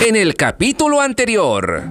en el capítulo anterior.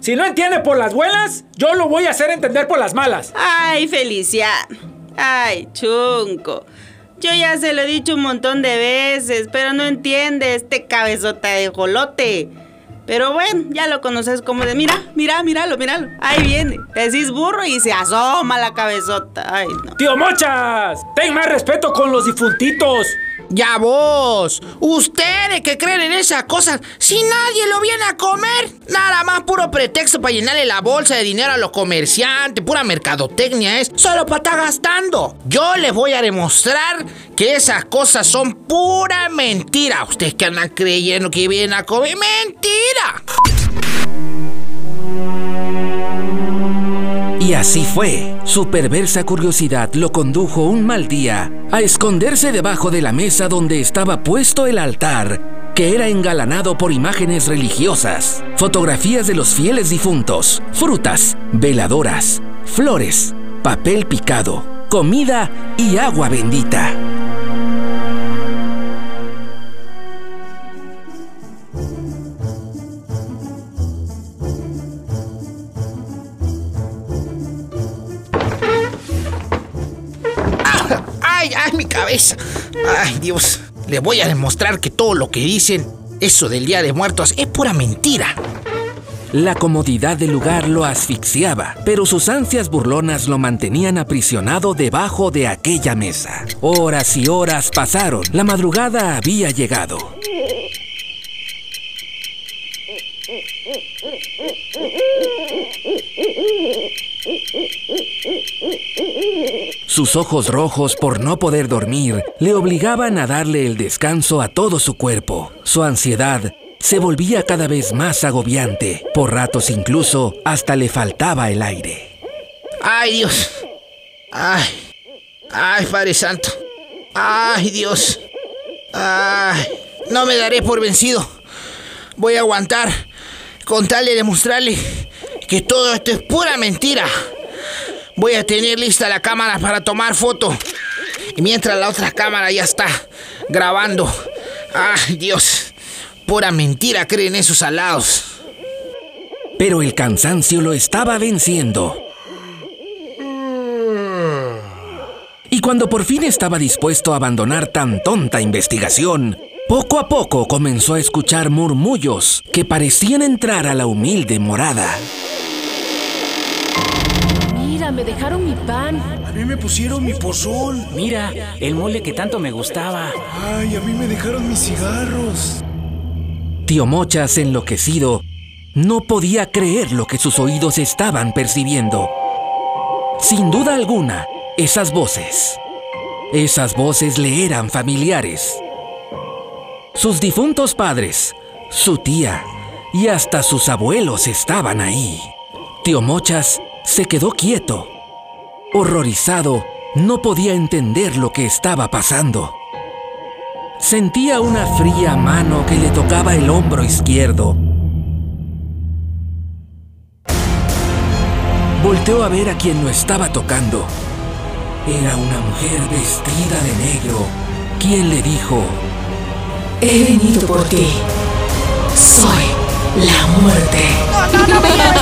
Si no entiende por las buenas, yo lo voy a hacer entender por las malas. Ay, Feliciano. Ay, chunco. Yo ya se lo he dicho un montón de veces, pero no entiende este cabezota de jolote. Pero bueno, ya lo conoces como de, mira, mira, míralo, míralo. Ahí viene. Decís burro y se asoma la cabezota. Ay, no. Tío Mochas, ten más respeto con los difuntitos. Ya vos, ustedes que creen en esas cosas, si nadie lo viene a comer, nada más puro pretexto para llenarle la bolsa de dinero a los comerciantes, pura mercadotecnia es, solo para estar gastando. Yo les voy a demostrar que esas cosas son pura mentira. Ustedes que andan creyendo que vienen a comer, mentira. Y así fue. Su perversa curiosidad lo condujo un mal día a esconderse debajo de la mesa donde estaba puesto el altar, que era engalanado por imágenes religiosas, fotografías de los fieles difuntos, frutas, veladoras, flores, papel picado, comida y agua bendita. Ay, ay, mi cabeza. Ay, Dios. Les voy a demostrar que todo lo que dicen, eso del Día de Muertos, es pura mentira. La comodidad del lugar lo asfixiaba, pero sus ansias burlonas lo mantenían aprisionado debajo de aquella mesa. Horas y horas pasaron. La madrugada había llegado. Sus ojos rojos por no poder dormir le obligaban a darle el descanso a todo su cuerpo. Su ansiedad se volvía cada vez más agobiante. Por ratos incluso hasta le faltaba el aire. Ay, Dios. Ay. Ay, Padre Santo. Ay, Dios. Ay. No me daré por vencido. Voy a aguantar con tal de demostrarle que todo esto es pura mentira. Voy a tener lista la cámara para tomar foto. Y mientras la otra cámara ya está grabando. Ay, Dios. Pura mentira creen esos alados. Pero el cansancio lo estaba venciendo. Y cuando por fin estaba dispuesto a abandonar tan tonta investigación, poco a poco comenzó a escuchar murmullos que parecían entrar a la humilde morada. Me dejaron mi pan. A mí me pusieron mi pozol. Mira, el mole que tanto me gustaba. Ay, a mí me dejaron mis cigarros. Tío Mochas, enloquecido, no podía creer lo que sus oídos estaban percibiendo. Sin duda alguna, esas voces, esas voces le eran familiares. Sus difuntos padres, su tía y hasta sus abuelos estaban ahí. Tío Mochas se quedó quieto. Horrorizado, no podía entender lo que estaba pasando. Sentía una fría mano que le tocaba el hombro izquierdo. Volteó a ver a quien lo estaba tocando. Era una mujer vestida de negro, quien le dijo, He venido por ti. Soy la muerte.